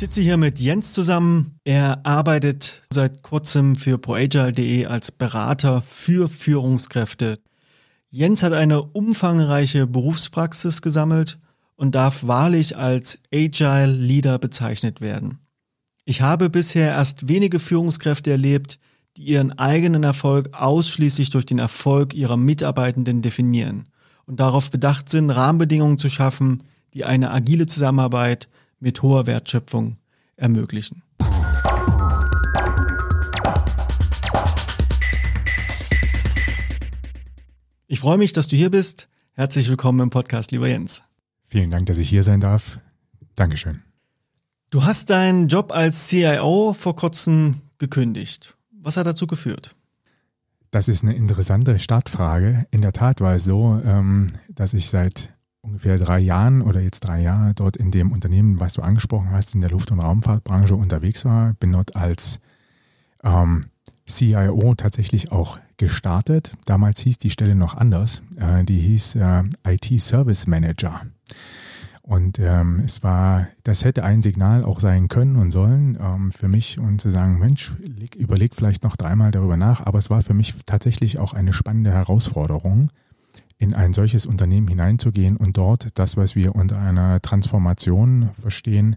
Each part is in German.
sitze hier mit Jens zusammen. Er arbeitet seit kurzem für ProAgile.de als Berater für Führungskräfte. Jens hat eine umfangreiche Berufspraxis gesammelt und darf wahrlich als Agile Leader bezeichnet werden. Ich habe bisher erst wenige Führungskräfte erlebt, die ihren eigenen Erfolg ausschließlich durch den Erfolg ihrer Mitarbeitenden definieren und darauf bedacht sind, Rahmenbedingungen zu schaffen, die eine agile Zusammenarbeit mit hoher Wertschöpfung ermöglichen. Ich freue mich, dass du hier bist. Herzlich willkommen im Podcast, lieber Jens. Vielen Dank, dass ich hier sein darf. Dankeschön. Du hast deinen Job als CIO vor kurzem gekündigt. Was hat dazu geführt? Das ist eine interessante Startfrage. In der Tat war es so, ähm, dass ich seit ungefähr drei Jahren oder jetzt drei Jahre dort in dem Unternehmen, was du angesprochen hast, in der Luft- und Raumfahrtbranche unterwegs war. Bin dort als ähm, CIO tatsächlich auch gestartet. Damals hieß die Stelle noch anders. Äh, die hieß äh, IT Service Manager. Und ähm, es war, das hätte ein Signal auch sein können und sollen ähm, für mich und zu sagen, Mensch, leg, überleg vielleicht noch dreimal darüber nach. Aber es war für mich tatsächlich auch eine spannende Herausforderung, in ein solches Unternehmen hineinzugehen und dort das, was wir unter einer Transformation verstehen,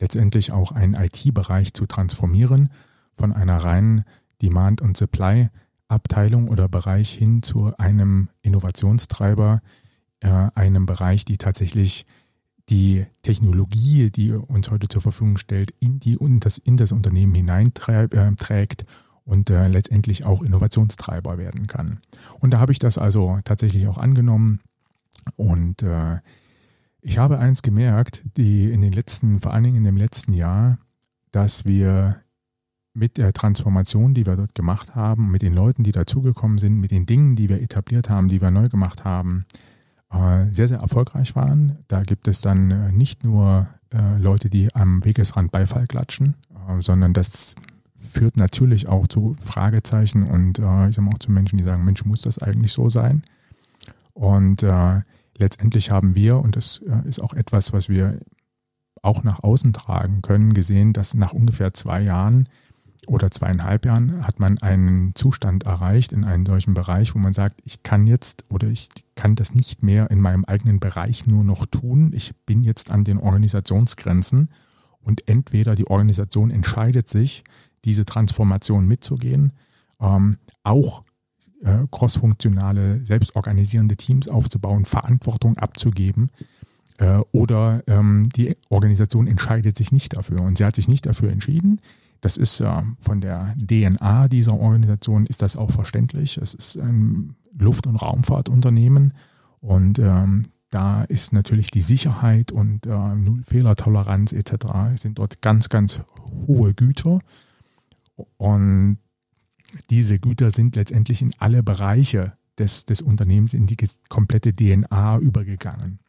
letztendlich auch einen IT-Bereich zu transformieren, von einer reinen Demand- und Supply-Abteilung oder Bereich hin zu einem Innovationstreiber, äh, einem Bereich, die tatsächlich die Technologie, die uns heute zur Verfügung stellt, in, die, in, das, in das Unternehmen hineinträgt äh, und äh, letztendlich auch Innovationstreiber werden kann. Und da habe ich das also tatsächlich auch angenommen und äh, ich habe eins gemerkt, die in den letzten, vor allen Dingen in dem letzten Jahr, dass wir mit der Transformation, die wir dort gemacht haben, mit den Leuten, die dazugekommen sind, mit den Dingen, die wir etabliert haben, die wir neu gemacht haben, äh, sehr, sehr erfolgreich waren. Da gibt es dann äh, nicht nur äh, Leute, die am Wegesrand Beifall klatschen, sondern das führt natürlich auch zu Fragezeichen und äh, ich sage auch zu Menschen, die sagen, Mensch, muss das eigentlich so sein? Und äh, letztendlich haben wir, und das äh, ist auch etwas, was wir auch nach außen tragen können, gesehen, dass nach ungefähr zwei Jahren oder zweieinhalb Jahren hat man einen Zustand erreicht in einem solchen Bereich, wo man sagt, ich kann jetzt oder ich kann das nicht mehr in meinem eigenen Bereich nur noch tun. Ich bin jetzt an den Organisationsgrenzen und entweder die Organisation entscheidet sich, diese Transformation mitzugehen, ähm, auch äh, crossfunktionale, selbstorganisierende Teams aufzubauen, Verantwortung abzugeben. Äh, oder ähm, die Organisation entscheidet sich nicht dafür. Und sie hat sich nicht dafür entschieden. Das ist äh, von der DNA dieser Organisation ist das auch verständlich. Es ist ein Luft- und Raumfahrtunternehmen und ähm, da ist natürlich die Sicherheit und äh, Null-Fehlertoleranz etc. sind dort ganz, ganz hohe Güter. Und diese Güter sind letztendlich in alle Bereiche des, des Unternehmens, in die komplette DNA übergegangen.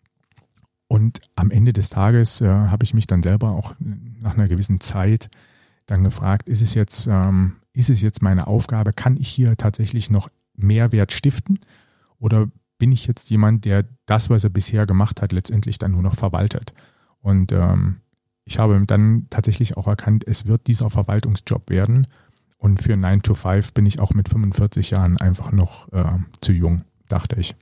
Und am Ende des Tages äh, habe ich mich dann selber auch nach einer gewissen Zeit dann gefragt, ist es jetzt, ähm, ist es jetzt meine Aufgabe, kann ich hier tatsächlich noch Mehrwert stiften oder bin ich jetzt jemand, der das, was er bisher gemacht hat, letztendlich dann nur noch verwaltet? Und ähm, ich habe dann tatsächlich auch erkannt, es wird dieser Verwaltungsjob werden. Und für 9 to 5 bin ich auch mit 45 Jahren einfach noch äh, zu jung, dachte ich.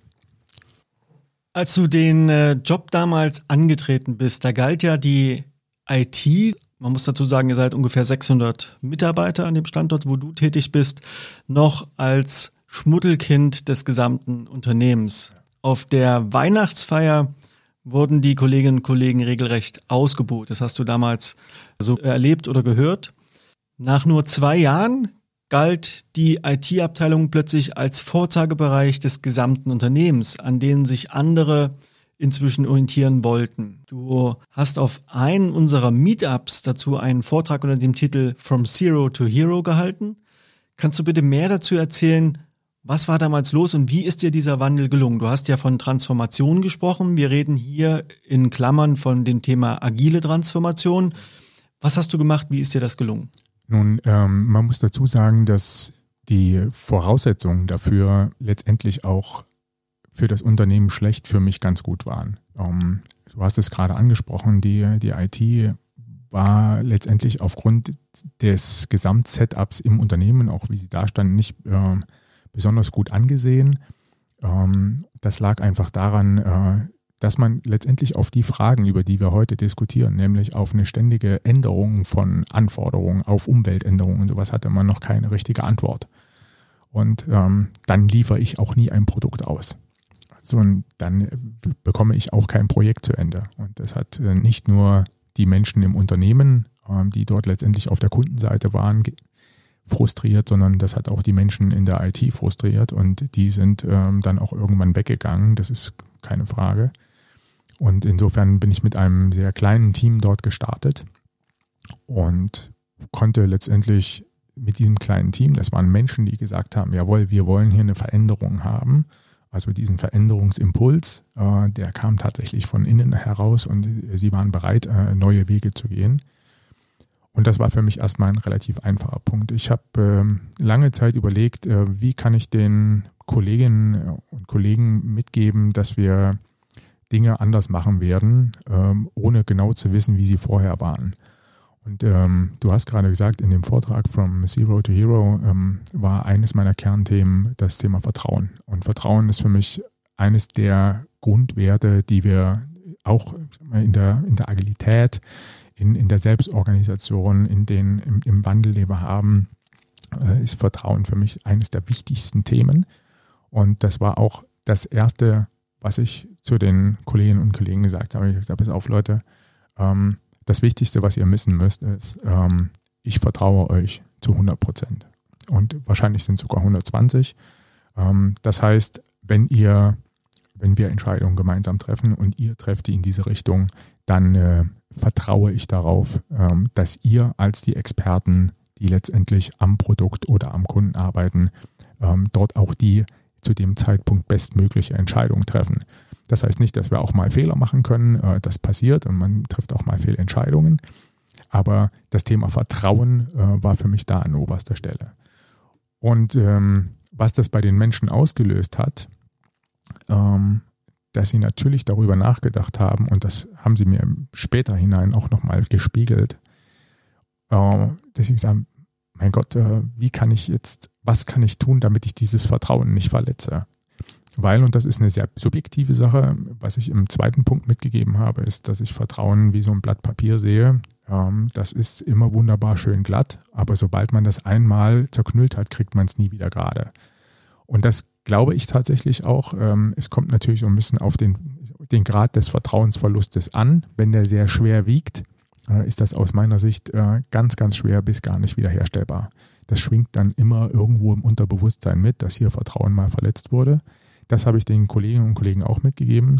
Als du den äh, Job damals angetreten bist, da galt ja die IT, man muss dazu sagen, ihr seid ungefähr 600 Mitarbeiter an dem Standort, wo du tätig bist, noch als Schmuddelkind des gesamten Unternehmens. Auf der Weihnachtsfeier wurden die Kolleginnen und Kollegen regelrecht ausgebucht. Das hast du damals so erlebt oder gehört. Nach nur zwei Jahren galt die IT-Abteilung plötzlich als Vorzeigebereich des gesamten Unternehmens, an denen sich andere inzwischen orientieren wollten. Du hast auf einen unserer Meetups dazu einen Vortrag unter dem Titel From Zero to Hero gehalten. Kannst du bitte mehr dazu erzählen, was war damals los und wie ist dir dieser Wandel gelungen? Du hast ja von Transformation gesprochen. Wir reden hier in Klammern von dem Thema agile Transformation. Was hast du gemacht? Wie ist dir das gelungen? Nun, ähm, man muss dazu sagen, dass die Voraussetzungen dafür letztendlich auch für das Unternehmen schlecht für mich ganz gut waren. Ähm, du hast es gerade angesprochen, die, die IT war letztendlich aufgrund des Gesamtsetups im Unternehmen, auch wie sie da standen, nicht äh, besonders gut angesehen. Ähm, das lag einfach daran, äh, dass man letztendlich auf die Fragen, über die wir heute diskutieren, nämlich auf eine ständige Änderung von Anforderungen, auf Umweltänderungen und sowas, hatte man noch keine richtige Antwort. Und ähm, dann liefere ich auch nie ein Produkt aus. So, und dann bekomme ich auch kein Projekt zu Ende. Und das hat äh, nicht nur die Menschen im Unternehmen, ähm, die dort letztendlich auf der Kundenseite waren, frustriert, sondern das hat auch die Menschen in der IT frustriert und die sind ähm, dann auch irgendwann weggegangen. Das ist keine Frage. Und insofern bin ich mit einem sehr kleinen Team dort gestartet und konnte letztendlich mit diesem kleinen Team, das waren Menschen, die gesagt haben, jawohl, wir wollen hier eine Veränderung haben. Also diesen Veränderungsimpuls, äh, der kam tatsächlich von innen heraus und sie waren bereit, äh, neue Wege zu gehen. Und das war für mich erstmal ein relativ einfacher Punkt. Ich habe ähm, lange Zeit überlegt, äh, wie kann ich den Kolleginnen und Kollegen mitgeben, dass wir Dinge anders machen werden, ähm, ohne genau zu wissen, wie sie vorher waren. Und ähm, du hast gerade gesagt, in dem Vortrag From Zero to Hero ähm, war eines meiner Kernthemen das Thema Vertrauen. Und Vertrauen ist für mich eines der Grundwerte, die wir auch in der, in der Agilität, in, in der Selbstorganisation, in den, im, im Wandel, den wir haben, äh, ist Vertrauen für mich eines der wichtigsten Themen. Und das war auch das erste, was ich zu den Kolleginnen und Kollegen gesagt habe. Ich habe gesagt, pass auf, Leute, ähm, das Wichtigste, was ihr missen müsst, ist, ähm, ich vertraue euch zu 100 Prozent. Und wahrscheinlich sind sogar 120. Ähm, das heißt, wenn ihr, wenn wir Entscheidungen gemeinsam treffen und ihr trefft die in diese Richtung, dann äh, vertraue ich darauf, ähm, dass ihr als die Experten, die letztendlich am Produkt oder am Kunden arbeiten, ähm, dort auch die zu dem Zeitpunkt bestmögliche Entscheidung treffen. Das heißt nicht, dass wir auch mal Fehler machen können. Äh, das passiert und man trifft auch mal Fehlentscheidungen. Aber das Thema Vertrauen äh, war für mich da an oberster Stelle. Und ähm, was das bei den Menschen ausgelöst hat, dass sie natürlich darüber nachgedacht haben, und das haben sie mir später hinein auch nochmal gespiegelt, äh, dass sie gesagt mein Gott, äh, wie kann ich jetzt, was kann ich tun, damit ich dieses Vertrauen nicht verletze? Weil, und das ist eine sehr subjektive Sache, was ich im zweiten Punkt mitgegeben habe, ist, dass ich Vertrauen wie so ein Blatt Papier sehe. Ähm, das ist immer wunderbar schön glatt, aber sobald man das einmal zerknüllt hat, kriegt man es nie wieder gerade. Und das glaube ich tatsächlich auch. Ähm, es kommt natürlich so ein bisschen auf den, den Grad des Vertrauensverlustes an. Wenn der sehr schwer wiegt, äh, ist das aus meiner Sicht äh, ganz, ganz schwer bis gar nicht wiederherstellbar. Das schwingt dann immer irgendwo im Unterbewusstsein mit, dass hier Vertrauen mal verletzt wurde. Das habe ich den Kolleginnen und Kollegen auch mitgegeben.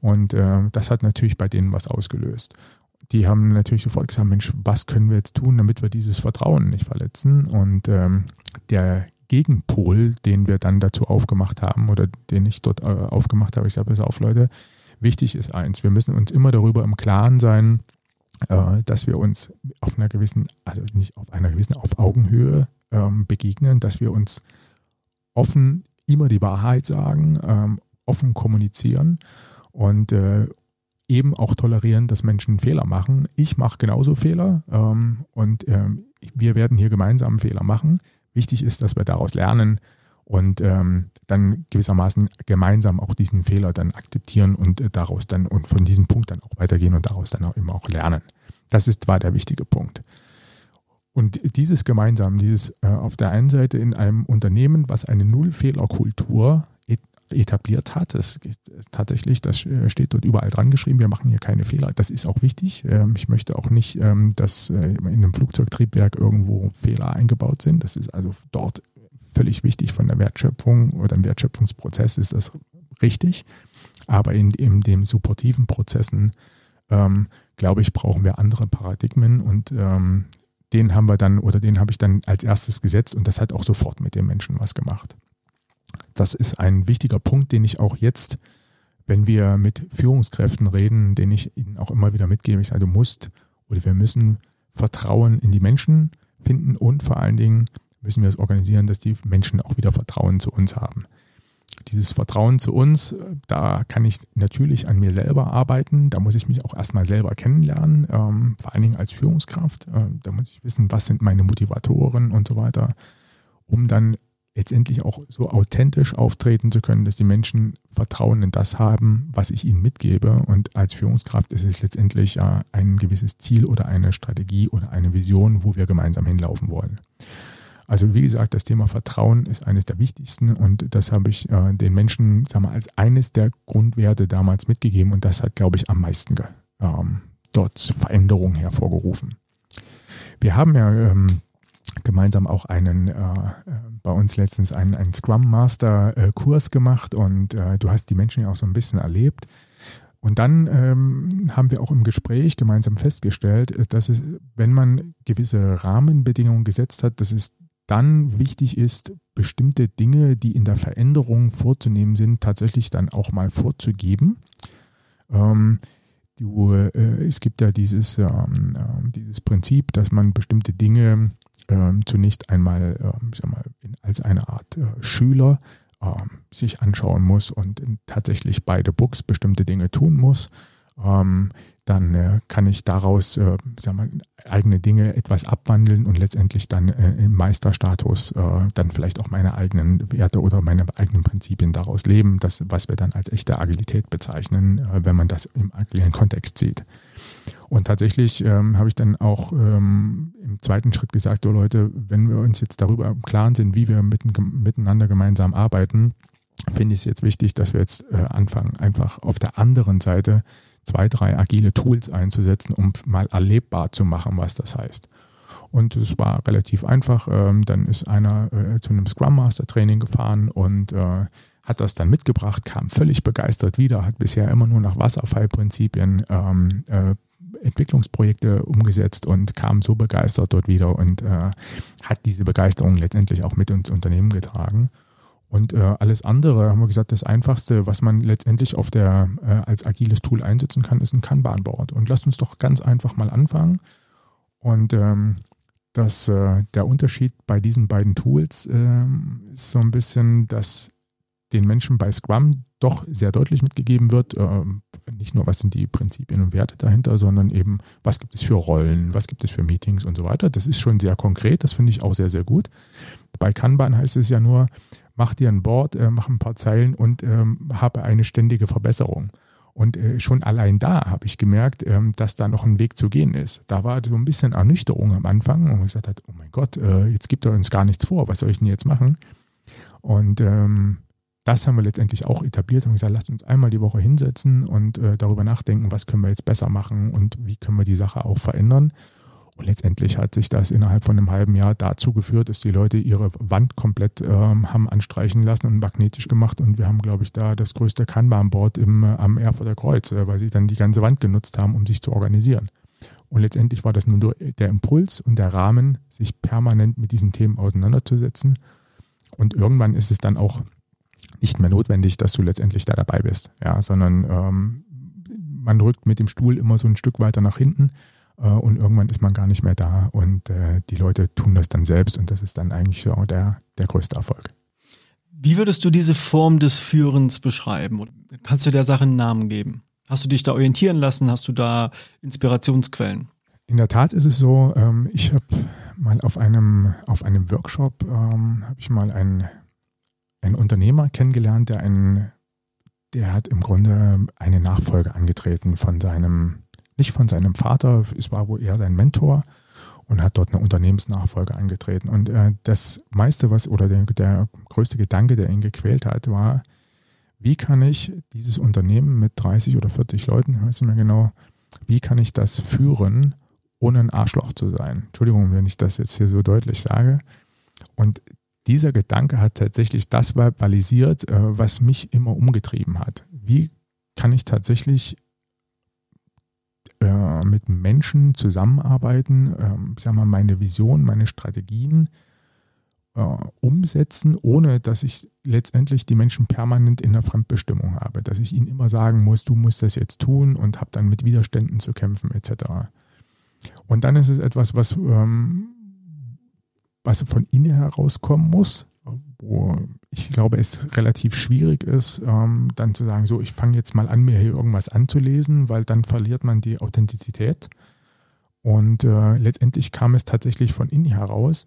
Und äh, das hat natürlich bei denen was ausgelöst. Die haben natürlich sofort gesagt, Mensch, was können wir jetzt tun, damit wir dieses Vertrauen nicht verletzen? Und ähm, der Gegenpol, den wir dann dazu aufgemacht haben oder den ich dort äh, aufgemacht habe, ich sage, pass auf Leute, wichtig ist eins, wir müssen uns immer darüber im Klaren sein, äh, dass wir uns auf einer gewissen, also nicht auf einer gewissen, auf Augenhöhe ähm, begegnen, dass wir uns offen immer die Wahrheit sagen, ähm, offen kommunizieren und äh, eben auch tolerieren, dass Menschen Fehler machen. Ich mache genauso Fehler ähm, und wir werden hier gemeinsam Fehler machen. Wichtig ist, dass wir daraus lernen und ähm, dann gewissermaßen gemeinsam auch diesen Fehler dann akzeptieren und äh, daraus dann und von diesem Punkt dann auch weitergehen und daraus dann auch immer auch lernen. Das ist war der wichtige Punkt. Und dieses gemeinsam, dieses äh, auf der einen Seite in einem Unternehmen, was eine Nullfehlerkultur etabliert hat, das ist tatsächlich, das äh, steht dort überall dran geschrieben, wir machen hier keine Fehler. Das ist auch wichtig. Ähm, ich möchte auch nicht, ähm, dass äh, in einem Flugzeugtriebwerk irgendwo Fehler eingebaut sind. Das ist also dort völlig wichtig von der Wertschöpfung oder im Wertschöpfungsprozess ist das richtig. Aber in, in den supportiven Prozessen, ähm, glaube ich, brauchen wir andere Paradigmen und ähm, den haben wir dann oder den habe ich dann als erstes gesetzt und das hat auch sofort mit den Menschen was gemacht. Das ist ein wichtiger Punkt, den ich auch jetzt, wenn wir mit Führungskräften reden, den ich ihnen auch immer wieder mitgebe. Ich sage, du musst oder wir müssen Vertrauen in die Menschen finden und vor allen Dingen müssen wir es organisieren, dass die Menschen auch wieder Vertrauen zu uns haben. dieses Vertrauen zu uns, da kann ich natürlich an mir selber arbeiten. Da muss ich mich auch erstmal selber kennenlernen, ähm, vor allen Dingen als Führungskraft. Äh, da muss ich wissen, was sind meine Motivatoren und so weiter, um dann letztendlich auch so authentisch auftreten zu können, dass die Menschen Vertrauen in das haben, was ich ihnen mitgebe. Und als Führungskraft ist es letztendlich ja ein gewisses Ziel oder eine Strategie oder eine Vision, wo wir gemeinsam hinlaufen wollen. Also wie gesagt, das Thema Vertrauen ist eines der wichtigsten und das habe ich äh, den Menschen sag mal, als eines der Grundwerte damals mitgegeben und das hat, glaube ich, am meisten ähm, dort Veränderungen hervorgerufen. Wir haben ja ähm, gemeinsam auch einen, äh, bei uns letztens einen, einen Scrum Master äh, Kurs gemacht und äh, du hast die Menschen ja auch so ein bisschen erlebt. Und dann ähm, haben wir auch im Gespräch gemeinsam festgestellt, äh, dass es, wenn man gewisse Rahmenbedingungen gesetzt hat, dass es dann wichtig ist, bestimmte Dinge, die in der Veränderung vorzunehmen sind, tatsächlich dann auch mal vorzugeben. Ähm, du, äh, es gibt ja dieses, ähm, äh, dieses Prinzip, dass man bestimmte Dinge ähm, zunächst einmal ähm, sag mal, als eine Art äh, Schüler ähm, sich anschauen muss und tatsächlich beide Books bestimmte Dinge tun muss. Ähm, dann äh, kann ich daraus äh, sag mal, eigene Dinge etwas abwandeln und letztendlich dann äh, im Meisterstatus äh, dann vielleicht auch meine eigenen Werte oder meine eigenen Prinzipien daraus leben, das, was wir dann als echte Agilität bezeichnen, äh, wenn man das im agilen Kontext sieht. Und tatsächlich ähm, habe ich dann auch ähm, im zweiten Schritt gesagt, oh Leute, wenn wir uns jetzt darüber im Klaren sind, wie wir mitten, miteinander gemeinsam arbeiten, finde ich es jetzt wichtig, dass wir jetzt äh, anfangen, einfach auf der anderen Seite zwei, drei agile Tools einzusetzen, um mal erlebbar zu machen, was das heißt. Und es war relativ einfach. Ähm, dann ist einer äh, zu einem Scrum Master Training gefahren und äh, hat das dann mitgebracht, kam völlig begeistert wieder, hat bisher immer nur nach Wasserfallprinzipien ähm, äh, Entwicklungsprojekte umgesetzt und kam so begeistert dort wieder und äh, hat diese Begeisterung letztendlich auch mit ins Unternehmen getragen. Und äh, alles andere, haben wir gesagt, das Einfachste, was man letztendlich auf der, äh, als agiles Tool einsetzen kann, ist ein Kanban-Board. Und lasst uns doch ganz einfach mal anfangen. Und ähm, das, äh, der Unterschied bei diesen beiden Tools ähm, ist so ein bisschen, dass den Menschen bei Scrum doch sehr deutlich mitgegeben wird, äh, nicht nur was sind die Prinzipien und Werte dahinter, sondern eben, was gibt es für Rollen, was gibt es für Meetings und so weiter. Das ist schon sehr konkret, das finde ich auch sehr, sehr gut. Bei Kanban heißt es ja nur, mach dir ein Board, äh, mach ein paar Zeilen und ähm, habe eine ständige Verbesserung. Und äh, schon allein da habe ich gemerkt, ähm, dass da noch ein Weg zu gehen ist. Da war so ein bisschen Ernüchterung am Anfang und ich gesagt hat, oh mein Gott, äh, jetzt gibt er uns gar nichts vor, was soll ich denn jetzt machen? Und ähm, das haben wir letztendlich auch etabliert und gesagt, lasst uns einmal die Woche hinsetzen und äh, darüber nachdenken, was können wir jetzt besser machen und wie können wir die Sache auch verändern. Und letztendlich hat sich das innerhalb von einem halben Jahr dazu geführt, dass die Leute ihre Wand komplett ähm, haben anstreichen lassen und magnetisch gemacht. Und wir haben, glaube ich, da das größte Kanban-Board äh, am Erfurter Kreuz, äh, weil sie dann die ganze Wand genutzt haben, um sich zu organisieren. Und letztendlich war das nur der Impuls und der Rahmen, sich permanent mit diesen Themen auseinanderzusetzen. Und irgendwann ist es dann auch nicht mehr notwendig, dass du letztendlich da dabei bist, ja, sondern ähm, man rückt mit dem Stuhl immer so ein Stück weiter nach hinten äh, und irgendwann ist man gar nicht mehr da und äh, die Leute tun das dann selbst und das ist dann eigentlich so der, der größte Erfolg. Wie würdest du diese Form des Führens beschreiben? Kannst du der Sache einen Namen geben? Hast du dich da orientieren lassen? Hast du da Inspirationsquellen? In der Tat ist es so, ähm, ich habe mal auf einem, auf einem Workshop, ähm, habe ich mal einen einen Unternehmer kennengelernt, der einen, der hat im Grunde eine Nachfolge angetreten von seinem, nicht von seinem Vater, es war wohl eher sein Mentor und hat dort eine Unternehmensnachfolge angetreten. Und äh, das meiste, was oder der, der größte Gedanke, der ihn gequält hat, war, wie kann ich dieses Unternehmen mit 30 oder 40 Leuten, weiß nicht mehr genau, wie kann ich das führen, ohne ein Arschloch zu sein? Entschuldigung, wenn ich das jetzt hier so deutlich sage. Und dieser Gedanke hat tatsächlich das verbalisiert, äh, was mich immer umgetrieben hat. Wie kann ich tatsächlich äh, mit Menschen zusammenarbeiten, äh, sag mal, meine Vision, meine Strategien äh, umsetzen, ohne dass ich letztendlich die Menschen permanent in der Fremdbestimmung habe, dass ich ihnen immer sagen muss, du musst das jetzt tun und habe dann mit Widerständen zu kämpfen etc. Und dann ist es etwas, was ähm, was von innen herauskommen muss, wo ich glaube, es relativ schwierig ist, ähm, dann zu sagen, so, ich fange jetzt mal an, mir hier irgendwas anzulesen, weil dann verliert man die Authentizität. Und äh, letztendlich kam es tatsächlich von innen heraus.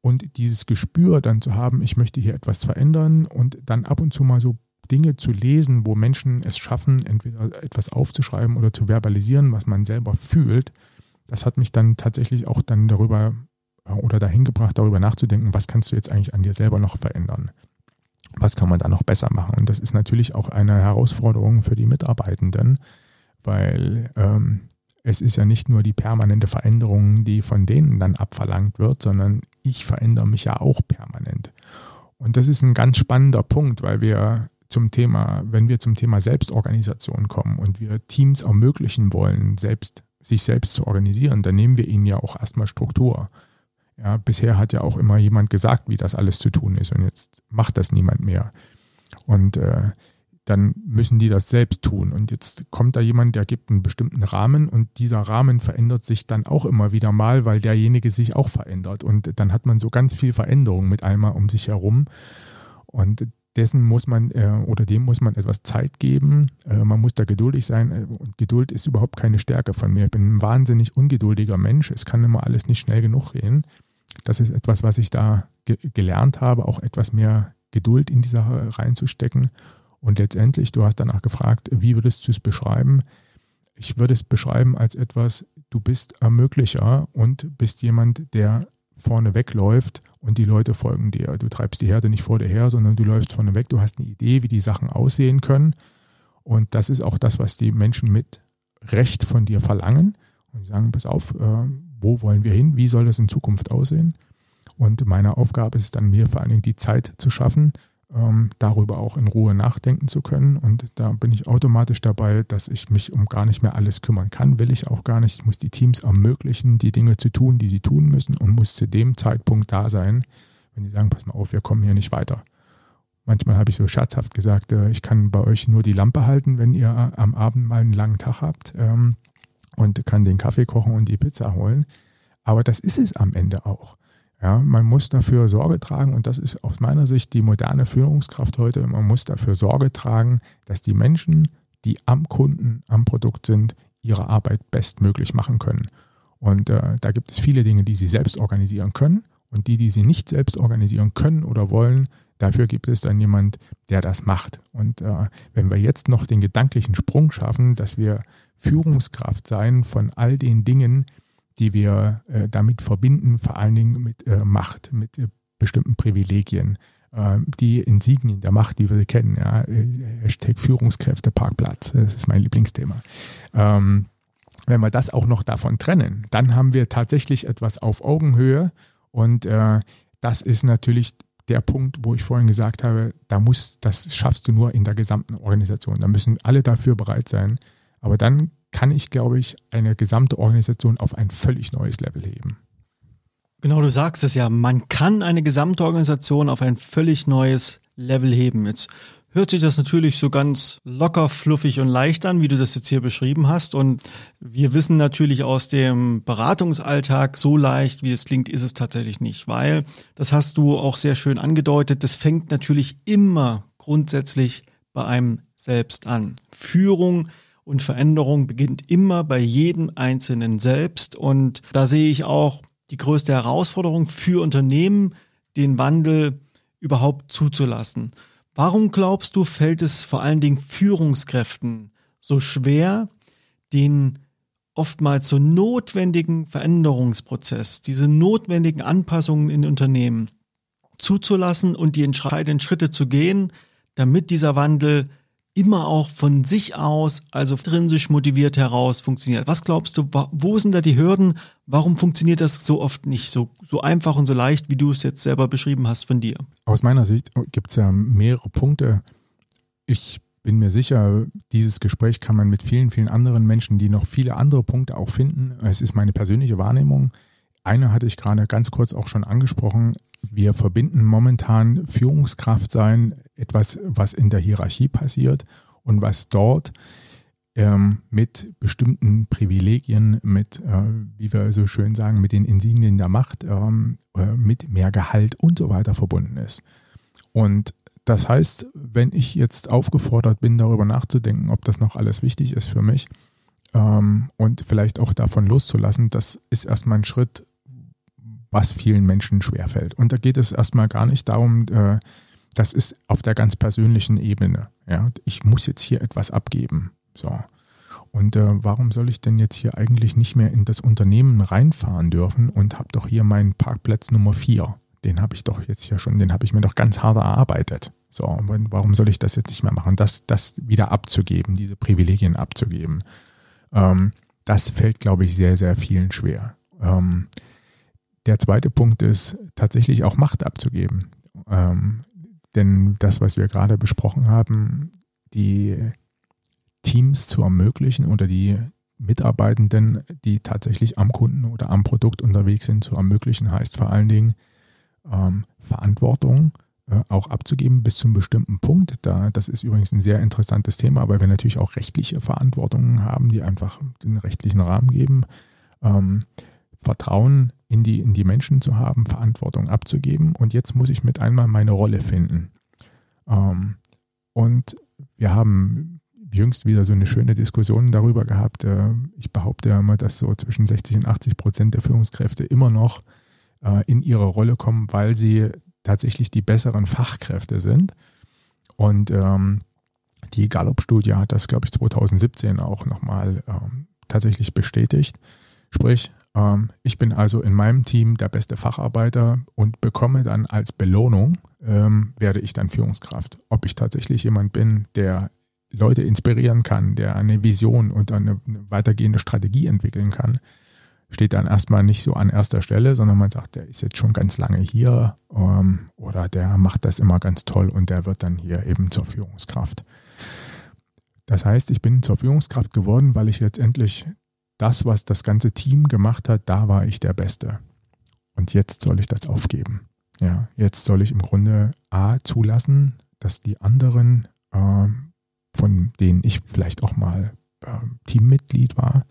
Und dieses Gespür dann zu haben, ich möchte hier etwas verändern und dann ab und zu mal so Dinge zu lesen, wo Menschen es schaffen, entweder etwas aufzuschreiben oder zu verbalisieren, was man selber fühlt, das hat mich dann tatsächlich auch dann darüber oder dahin gebracht, darüber nachzudenken, was kannst du jetzt eigentlich an dir selber noch verändern? Was kann man da noch besser machen? Und das ist natürlich auch eine Herausforderung für die Mitarbeitenden, weil ähm, es ist ja nicht nur die permanente Veränderung, die von denen dann abverlangt wird, sondern ich verändere mich ja auch permanent. Und das ist ein ganz spannender Punkt, weil wir zum Thema, wenn wir zum Thema Selbstorganisation kommen und wir Teams ermöglichen wollen, selbst, sich selbst zu organisieren, dann nehmen wir ihnen ja auch erstmal Struktur. Ja, bisher hat ja auch immer jemand gesagt, wie das alles zu tun ist und jetzt macht das niemand mehr. Und äh, dann müssen die das selbst tun. Und jetzt kommt da jemand, der gibt einen bestimmten Rahmen und dieser Rahmen verändert sich dann auch immer wieder mal, weil derjenige sich auch verändert. Und dann hat man so ganz viel Veränderung mit einmal um sich herum. Und dessen muss man äh, oder dem muss man etwas Zeit geben. Äh, man muss da geduldig sein. Äh, und Geduld ist überhaupt keine Stärke von mir. Ich bin ein wahnsinnig ungeduldiger Mensch. Es kann immer alles nicht schnell genug gehen. Das ist etwas, was ich da ge gelernt habe, auch etwas mehr Geduld in die Sache reinzustecken. Und letztendlich, du hast danach gefragt, wie würdest du es beschreiben? Ich würde es beschreiben als etwas, du bist Ermöglicher und bist jemand, der vorne wegläuft und die Leute folgen dir. Du treibst die Herde nicht vor dir her, sondern du läufst vorne weg. Du hast eine Idee, wie die Sachen aussehen können. Und das ist auch das, was die Menschen mit Recht von dir verlangen. Und sie sagen, pass auf, äh, wo wollen wir hin? Wie soll das in Zukunft aussehen? Und meine Aufgabe ist es dann mir vor allen Dingen die Zeit zu schaffen, ähm, darüber auch in Ruhe nachdenken zu können. Und da bin ich automatisch dabei, dass ich mich um gar nicht mehr alles kümmern kann. Will ich auch gar nicht. Ich muss die Teams ermöglichen, die Dinge zu tun, die sie tun müssen und muss zu dem Zeitpunkt da sein, wenn sie sagen, pass mal auf, wir kommen hier nicht weiter. Manchmal habe ich so scherzhaft gesagt, äh, ich kann bei euch nur die Lampe halten, wenn ihr am Abend mal einen langen Tag habt ähm, und kann den Kaffee kochen und die Pizza holen. Aber das ist es am Ende auch. Ja, man muss dafür Sorge tragen und das ist aus meiner Sicht die moderne Führungskraft heute. Man muss dafür Sorge tragen, dass die Menschen, die am Kunden, am Produkt sind, ihre Arbeit bestmöglich machen können. Und äh, da gibt es viele Dinge, die sie selbst organisieren können und die, die sie nicht selbst organisieren können oder wollen, dafür gibt es dann jemand, der das macht. Und äh, wenn wir jetzt noch den gedanklichen Sprung schaffen, dass wir Führungskraft sein von all den Dingen, die wir äh, damit verbinden, vor allen Dingen mit äh, Macht, mit äh, bestimmten Privilegien, äh, die Insignien der Macht, die wir kennen. Ja, äh, Hashtag Führungskräfte, Parkplatz, das ist mein Lieblingsthema. Ähm, wenn wir das auch noch davon trennen, dann haben wir tatsächlich etwas auf Augenhöhe und das ist natürlich der Punkt, wo ich vorhin gesagt habe, da muss, das schaffst du nur in der gesamten Organisation. Da müssen alle dafür bereit sein. Aber dann kann ich, glaube ich, eine gesamte Organisation auf ein völlig neues Level heben. Genau, du sagst es ja, man kann eine gesamte Organisation auf ein völlig neues Level heben. Jetzt hört sich das natürlich so ganz locker, fluffig und leicht an, wie du das jetzt hier beschrieben hast. Und wir wissen natürlich aus dem Beratungsalltag, so leicht, wie es klingt, ist es tatsächlich nicht, weil, das hast du auch sehr schön angedeutet, das fängt natürlich immer grundsätzlich bei einem selbst an. Führung und Veränderung beginnt immer bei jedem Einzelnen selbst. Und da sehe ich auch die größte Herausforderung für Unternehmen, den Wandel überhaupt zuzulassen. Warum glaubst du, fällt es vor allen Dingen Führungskräften so schwer, den oftmals so notwendigen Veränderungsprozess, diese notwendigen Anpassungen in Unternehmen zuzulassen und die entscheidenden Schritte zu gehen, damit dieser Wandel immer auch von sich aus, also intrinsisch motiviert heraus funktioniert. Was glaubst du, wo sind da die Hürden? Warum funktioniert das so oft nicht so, so einfach und so leicht, wie du es jetzt selber beschrieben hast von dir? Aus meiner Sicht gibt es ja mehrere Punkte. Ich bin mir sicher, dieses Gespräch kann man mit vielen, vielen anderen Menschen, die noch viele andere Punkte auch finden. Es ist meine persönliche Wahrnehmung. Eine hatte ich gerade ganz kurz auch schon angesprochen. Wir verbinden momentan Führungskraft sein, etwas, was in der Hierarchie passiert und was dort ähm, mit bestimmten Privilegien, mit, äh, wie wir so schön sagen, mit den Insignien der Macht, ähm, äh, mit mehr Gehalt und so weiter verbunden ist. Und das heißt, wenn ich jetzt aufgefordert bin, darüber nachzudenken, ob das noch alles wichtig ist für mich ähm, und vielleicht auch davon loszulassen, das ist erstmal ein Schritt, was vielen Menschen schwerfällt. Und da geht es erstmal gar nicht darum, äh, das ist auf der ganz persönlichen Ebene. Ja, ich muss jetzt hier etwas abgeben. So. Und äh, warum soll ich denn jetzt hier eigentlich nicht mehr in das Unternehmen reinfahren dürfen und habe doch hier meinen Parkplatz Nummer 4? Den habe ich doch jetzt hier schon, den habe ich mir doch ganz hart erarbeitet. So, warum soll ich das jetzt nicht mehr machen? Das, das wieder abzugeben, diese Privilegien abzugeben, ähm, das fällt, glaube ich, sehr, sehr vielen schwer. Ähm, der zweite Punkt ist tatsächlich auch Macht abzugeben. Ähm, denn das, was wir gerade besprochen haben, die Teams zu ermöglichen oder die Mitarbeitenden, die tatsächlich am Kunden oder am Produkt unterwegs sind, zu ermöglichen, heißt vor allen Dingen ähm, Verantwortung äh, auch abzugeben bis zu einem bestimmten Punkt. Da, das ist übrigens ein sehr interessantes Thema, weil wir natürlich auch rechtliche Verantwortungen haben, die einfach den rechtlichen Rahmen geben. Ähm, Vertrauen in die, in die Menschen zu haben, Verantwortung abzugeben. Und jetzt muss ich mit einmal meine Rolle finden. Ähm, und wir haben jüngst wieder so eine schöne Diskussion darüber gehabt. Äh, ich behaupte ja immer, dass so zwischen 60 und 80 Prozent der Führungskräfte immer noch äh, in ihre Rolle kommen, weil sie tatsächlich die besseren Fachkräfte sind. Und ähm, die Gallup-Studie hat das, glaube ich, 2017 auch nochmal ähm, tatsächlich bestätigt. Sprich, ich bin also in meinem Team der beste Facharbeiter und bekomme dann als Belohnung, ähm, werde ich dann Führungskraft. Ob ich tatsächlich jemand bin, der Leute inspirieren kann, der eine Vision und eine, eine weitergehende Strategie entwickeln kann, steht dann erstmal nicht so an erster Stelle, sondern man sagt, der ist jetzt schon ganz lange hier ähm, oder der macht das immer ganz toll und der wird dann hier eben zur Führungskraft. Das heißt, ich bin zur Führungskraft geworden, weil ich letztendlich das, was das ganze Team gemacht hat, da war ich der Beste. Und jetzt soll ich das aufgeben. Ja, jetzt soll ich im Grunde A zulassen, dass die anderen ähm, von denen ich vielleicht auch mal äh, Teammitglied war,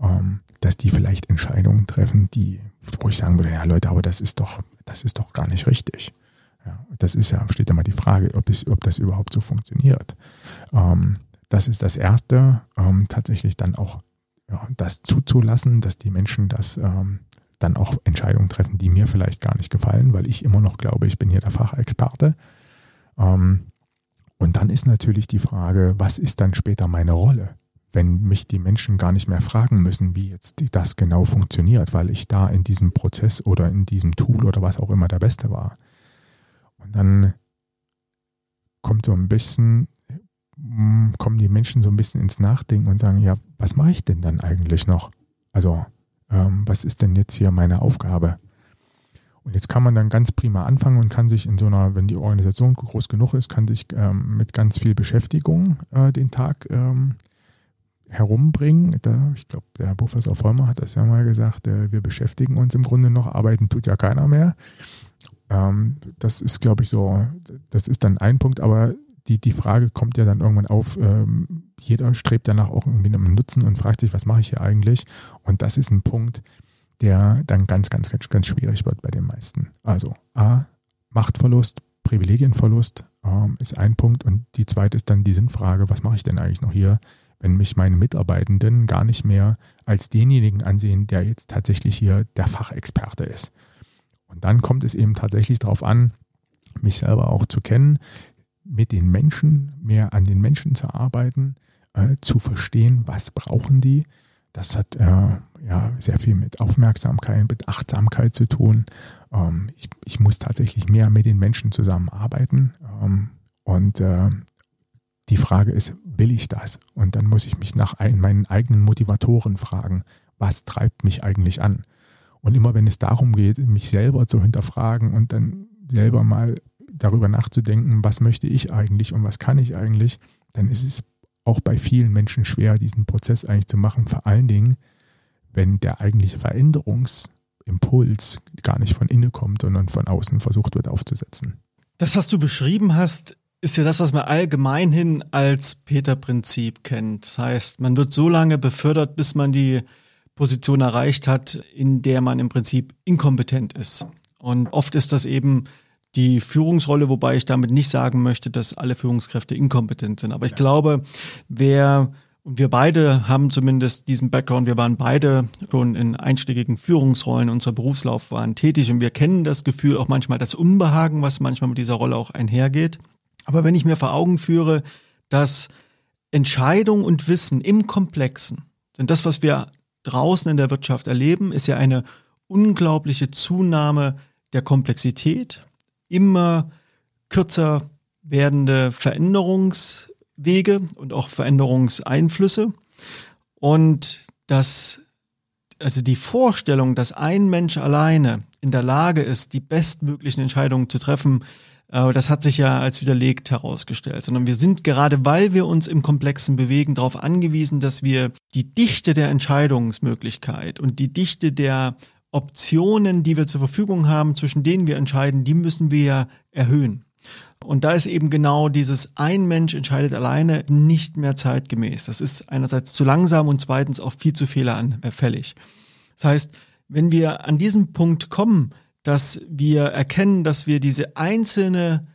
ähm, dass die vielleicht Entscheidungen treffen, die, wo ich sagen würde, ja Leute, aber das ist doch, das ist doch gar nicht richtig. Ja, das ist ja, steht ja mal die Frage, ob, es, ob das überhaupt so funktioniert. Ähm, das ist das Erste, ähm, tatsächlich dann auch ja, das zuzulassen, dass die Menschen das ähm, dann auch Entscheidungen treffen, die mir vielleicht gar nicht gefallen, weil ich immer noch glaube, ich bin hier der Fachexperte. Ähm, und dann ist natürlich die Frage, was ist dann später meine Rolle? Wenn mich die Menschen gar nicht mehr fragen müssen, wie jetzt das genau funktioniert, weil ich da in diesem Prozess oder in diesem Tool oder was auch immer der Beste war. Und dann kommt so ein bisschen, kommen die Menschen so ein bisschen ins Nachdenken und sagen, ja, was mache ich denn dann eigentlich noch? Also, ähm, was ist denn jetzt hier meine Aufgabe? Und jetzt kann man dann ganz prima anfangen und kann sich in so einer, wenn die Organisation groß genug ist, kann sich ähm, mit ganz viel Beschäftigung äh, den Tag ähm, herumbringen. Da, ich glaube, der Professor Vollmer hat das ja mal gesagt, äh, wir beschäftigen uns im Grunde noch, arbeiten tut ja keiner mehr. Ähm, das ist, glaube ich, so, das ist dann ein Punkt, aber die, die Frage kommt ja dann irgendwann auf, ähm, jeder strebt danach auch irgendwie einen Nutzen und fragt sich, was mache ich hier eigentlich? Und das ist ein Punkt, der dann ganz, ganz, ganz, ganz schwierig wird bei den meisten. Also A, Machtverlust, Privilegienverlust ähm, ist ein Punkt und die zweite ist dann die Sinnfrage, was mache ich denn eigentlich noch hier, wenn mich meine Mitarbeitenden gar nicht mehr als denjenigen ansehen, der jetzt tatsächlich hier der Fachexperte ist. Und dann kommt es eben tatsächlich darauf an, mich selber auch zu kennen, mit den Menschen, mehr an den Menschen zu arbeiten, äh, zu verstehen, was brauchen die, das hat äh, ja sehr viel mit Aufmerksamkeit, mit Achtsamkeit zu tun. Ähm, ich, ich, muss tatsächlich mehr mit den Menschen zusammenarbeiten. Ähm, und äh, die Frage ist, will ich das? Und dann muss ich mich nach ein, meinen eigenen Motivatoren fragen, was treibt mich eigentlich an? Und immer wenn es darum geht, mich selber zu hinterfragen und dann selber mal darüber nachzudenken, was möchte ich eigentlich und was kann ich eigentlich, dann ist es auch bei vielen Menschen schwer, diesen Prozess eigentlich zu machen. Vor allen Dingen, wenn der eigentliche Veränderungsimpuls gar nicht von innen kommt, sondern von außen versucht wird aufzusetzen. Das, was du beschrieben hast, ist ja das, was man allgemein als Peter-Prinzip kennt. Das heißt, man wird so lange befördert, bis man die Position erreicht hat, in der man im Prinzip inkompetent ist. Und oft ist das eben die Führungsrolle, wobei ich damit nicht sagen möchte, dass alle Führungskräfte inkompetent sind. Aber ich ja. glaube, wer und wir beide haben zumindest diesen Background. Wir waren beide schon in einschlägigen Führungsrollen unserer Berufslaufbahn tätig und wir kennen das Gefühl auch manchmal das Unbehagen, was manchmal mit dieser Rolle auch einhergeht. Aber wenn ich mir vor Augen führe, dass Entscheidung und Wissen im Komplexen, denn das, was wir draußen in der Wirtschaft erleben, ist ja eine unglaubliche Zunahme der Komplexität, immer kürzer werdende Veränderungswege und auch Veränderungseinflüsse. Und dass, also die Vorstellung, dass ein Mensch alleine in der Lage ist, die bestmöglichen Entscheidungen zu treffen, äh, das hat sich ja als widerlegt herausgestellt, sondern wir sind gerade, weil wir uns im Komplexen bewegen, darauf angewiesen, dass wir die Dichte der Entscheidungsmöglichkeit und die Dichte der Optionen, die wir zur Verfügung haben, zwischen denen wir entscheiden, die müssen wir ja erhöhen. Und da ist eben genau dieses ein Mensch entscheidet alleine nicht mehr zeitgemäß. Das ist einerseits zu langsam und zweitens auch viel zu fehleranfällig. Das heißt, wenn wir an diesen Punkt kommen, dass wir erkennen, dass wir diese einzelne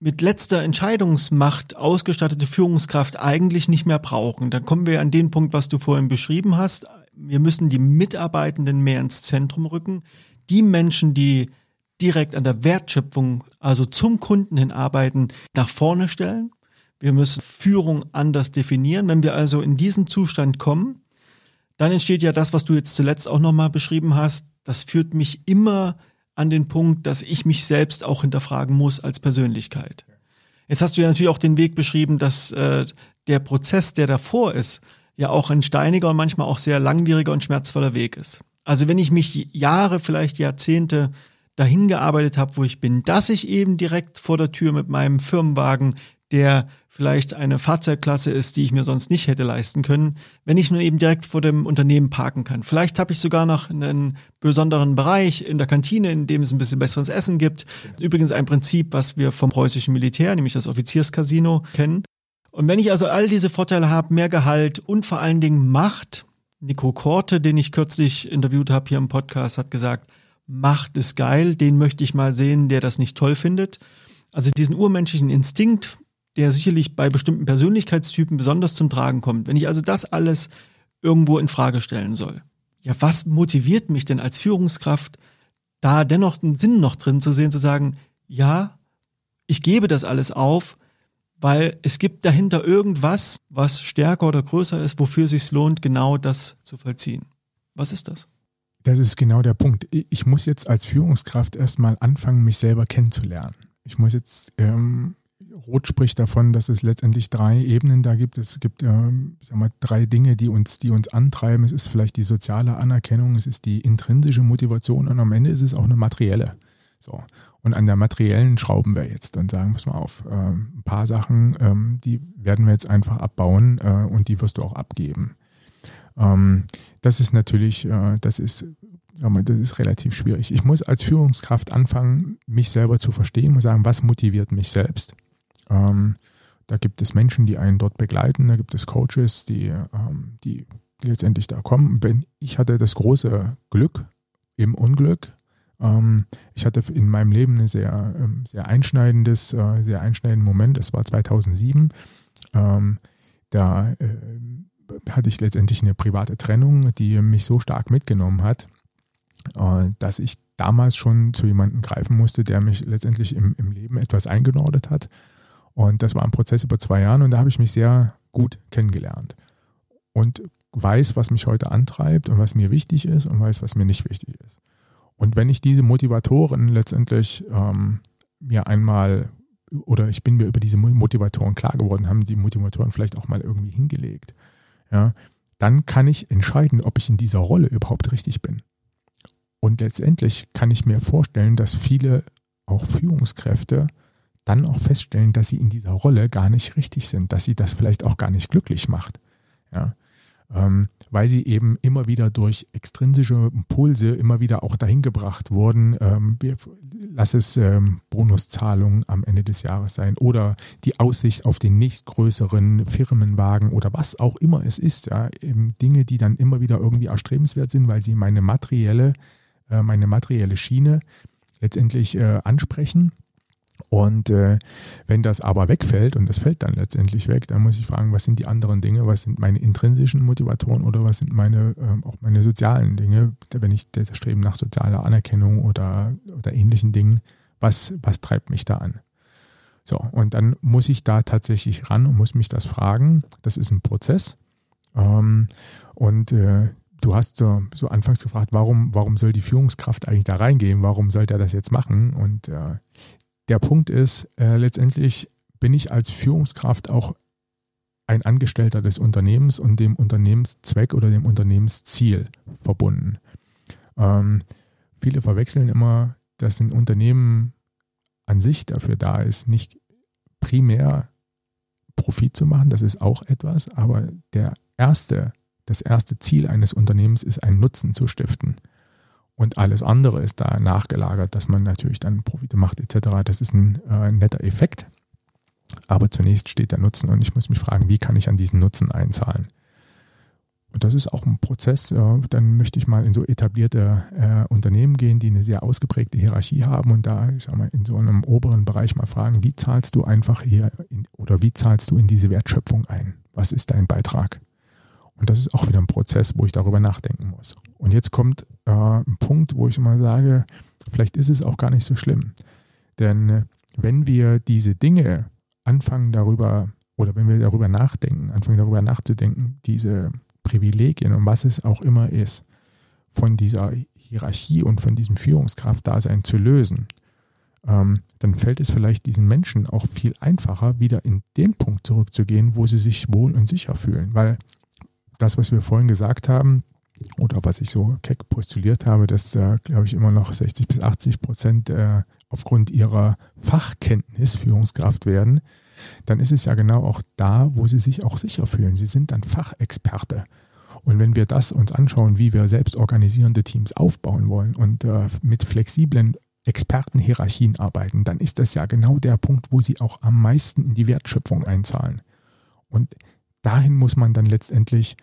mit letzter Entscheidungsmacht ausgestattete Führungskraft eigentlich nicht mehr brauchen. Dann kommen wir an den Punkt, was du vorhin beschrieben hast. Wir müssen die Mitarbeitenden mehr ins Zentrum rücken. Die Menschen, die direkt an der Wertschöpfung, also zum Kunden hin arbeiten, nach vorne stellen. Wir müssen Führung anders definieren. Wenn wir also in diesen Zustand kommen, dann entsteht ja das, was du jetzt zuletzt auch nochmal beschrieben hast. Das führt mich immer an den Punkt, dass ich mich selbst auch hinterfragen muss als Persönlichkeit. Jetzt hast du ja natürlich auch den Weg beschrieben, dass äh, der Prozess, der davor ist, ja auch ein steiniger und manchmal auch sehr langwieriger und schmerzvoller Weg ist. Also wenn ich mich Jahre, vielleicht Jahrzehnte dahin gearbeitet habe, wo ich bin, dass ich eben direkt vor der Tür mit meinem Firmenwagen der vielleicht eine Fahrzeugklasse ist, die ich mir sonst nicht hätte leisten können, wenn ich nun eben direkt vor dem Unternehmen parken kann. Vielleicht habe ich sogar noch einen besonderen Bereich in der Kantine, in dem es ein bisschen besseres Essen gibt. Übrigens ein Prinzip, was wir vom preußischen Militär, nämlich das Offizierscasino, kennen. Und wenn ich also all diese Vorteile habe, mehr Gehalt und vor allen Dingen Macht, Nico Korte, den ich kürzlich interviewt habe hier im Podcast, hat gesagt, Macht ist geil, den möchte ich mal sehen, der das nicht toll findet. Also diesen urmenschlichen Instinkt, der sicherlich bei bestimmten Persönlichkeitstypen besonders zum Tragen kommt. Wenn ich also das alles irgendwo in Frage stellen soll, ja, was motiviert mich denn als Führungskraft, da dennoch einen Sinn noch drin zu sehen, zu sagen, ja, ich gebe das alles auf, weil es gibt dahinter irgendwas, was stärker oder größer ist, wofür es sich lohnt, genau das zu vollziehen. Was ist das? Das ist genau der Punkt. Ich muss jetzt als Führungskraft erstmal anfangen, mich selber kennenzulernen. Ich muss jetzt ähm, Roth spricht davon, dass es letztendlich drei Ebenen da gibt. Es gibt äh, sag mal, drei Dinge, die uns, die uns antreiben. Es ist vielleicht die soziale Anerkennung, es ist die intrinsische Motivation und am Ende ist es auch eine materielle. So. Und an der materiellen schrauben wir jetzt und sagen, pass mal auf, äh, ein paar Sachen, ähm, die werden wir jetzt einfach abbauen äh, und die wirst du auch abgeben. Ähm, das ist natürlich, äh, das ist das ist relativ schwierig. Ich muss als Führungskraft anfangen, mich selber zu verstehen, muss sagen, was motiviert mich selbst. Ähm, da gibt es Menschen, die einen dort begleiten, da gibt es Coaches, die, ähm, die letztendlich da kommen. Ich hatte das große Glück im Unglück. Ähm, ich hatte in meinem Leben ein sehr, ähm, sehr einschneidendes, äh, sehr einschneidenden Moment. Es war 2007. Ähm, da äh, hatte ich letztendlich eine private Trennung, die mich so stark mitgenommen hat, äh, dass ich damals schon zu jemandem greifen musste, der mich letztendlich im, im Leben etwas eingenordet hat und das war ein Prozess über zwei Jahre und da habe ich mich sehr gut kennengelernt. Und weiß, was mich heute antreibt und was mir wichtig ist und weiß, was mir nicht wichtig ist. Und wenn ich diese Motivatoren letztendlich ähm, mir einmal oder ich bin mir über diese Motivatoren klar geworden, haben die Motivatoren vielleicht auch mal irgendwie hingelegt, ja, dann kann ich entscheiden, ob ich in dieser Rolle überhaupt richtig bin. Und letztendlich kann ich mir vorstellen, dass viele auch Führungskräfte dann auch feststellen, dass sie in dieser Rolle gar nicht richtig sind, dass sie das vielleicht auch gar nicht glücklich macht. Ja. Ähm, weil sie eben immer wieder durch extrinsische Impulse immer wieder auch dahin gebracht wurden, ähm, lass es ähm, Bonuszahlungen am Ende des Jahres sein oder die Aussicht auf den nächstgrößeren Firmenwagen oder was auch immer es ist, ja, Dinge, die dann immer wieder irgendwie erstrebenswert sind, weil sie meine materielle, äh, meine materielle Schiene letztendlich äh, ansprechen Und äh, wenn das aber wegfällt und das fällt dann letztendlich weg, dann muss ich fragen, was sind die anderen Dinge, was sind meine intrinsischen Motivatoren oder was sind meine äh, auch meine sozialen Dinge, wenn ich das Streben nach sozialer Anerkennung oder, oder ähnlichen Dingen, was, was treibt mich da an? So, und dann muss ich da tatsächlich ran und muss mich das fragen. Das ist ein Prozess. Ähm, und äh, du hast so, so, anfangs gefragt, warum, warum soll die Führungskraft eigentlich da reingehen? Warum soll der das jetzt machen? Und äh, der Punkt ist, äh, letztendlich bin ich als Führungskraft auch ein Angestellter des Unternehmens und dem Unternehmenszweck oder dem Unternehmensziel verbunden. Ähm, viele verwechseln immer, dass ein Unternehmen an sich dafür da ist, nicht primär Profit zu machen, das ist auch etwas, aber der erste, das erste Ziel eines Unternehmens ist, einen Nutzen zu stiften. Und alles andere ist da nachgelagert, dass man natürlich dann Profite macht etc. Das ist ein äh, netter Effekt. Aber zunächst steht der Nutzen und ich muss mich fragen, wie kann ich an diesen Nutzen einzahlen? Und das ist auch ein Prozess. Dann möchte ich mal in so etablierte äh, Unternehmen gehen, die eine sehr ausgeprägte Hierarchie haben und da, ich sag mal, in so einem oberen Bereich mal fragen, wie zahlst du einfach hier in, oder wie zahlst du in diese Wertschöpfung ein? Was ist dein Beitrag? Und das ist auch wieder ein Prozess, wo ich darüber nachdenken muss. Und jetzt kommt äh, ein Punkt, wo ich mal sage, vielleicht ist es auch gar nicht so schlimm. Denn äh, wenn wir diese Dinge anfangen darüber, oder wenn wir darüber nachdenken, anfangen darüber nachzudenken, diese Privilegien und was es auch immer ist, von dieser Hierarchie und von diesem Führungskraftdasein zu lösen, ähm, dann fällt es vielleicht diesen Menschen auch viel einfacher, wieder in den Punkt zurückzugehen, wo sie sich wohl und sicher fühlen. Weil das, was wir vorhin gesagt haben, oder was ich so keck postuliert habe, dass, äh, glaube ich, immer noch 60 bis 80 Prozent äh, aufgrund ihrer Fachkenntnis Führungskraft werden, dann ist es ja genau auch da, wo sie sich auch sicher fühlen. Sie sind dann Fachexperte. Und wenn wir das uns anschauen, wie wir selbst organisierende Teams aufbauen wollen und äh, mit flexiblen Expertenhierarchien arbeiten, dann ist das ja genau der Punkt, wo sie auch am meisten in die Wertschöpfung einzahlen. Und dahin muss man dann letztendlich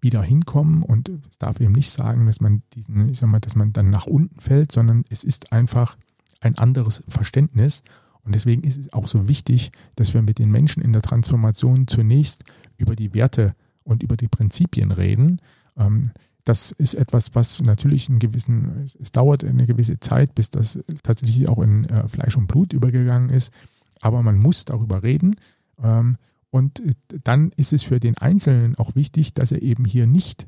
wieder hinkommen und es darf eben nicht sagen, dass man diesen, ich sag mal, dass man dann nach unten fällt, sondern es ist einfach ein anderes Verständnis und deswegen ist es auch so wichtig, dass wir mit den Menschen in der Transformation zunächst über die Werte und über die Prinzipien reden. Ähm, das ist etwas, was natürlich einen gewissen, es dauert eine gewisse Zeit, bis das tatsächlich auch in äh, Fleisch und Blut übergegangen ist. Aber man muss darüber reden. Und dann ist es für den Einzelnen auch wichtig, dass er eben hier nicht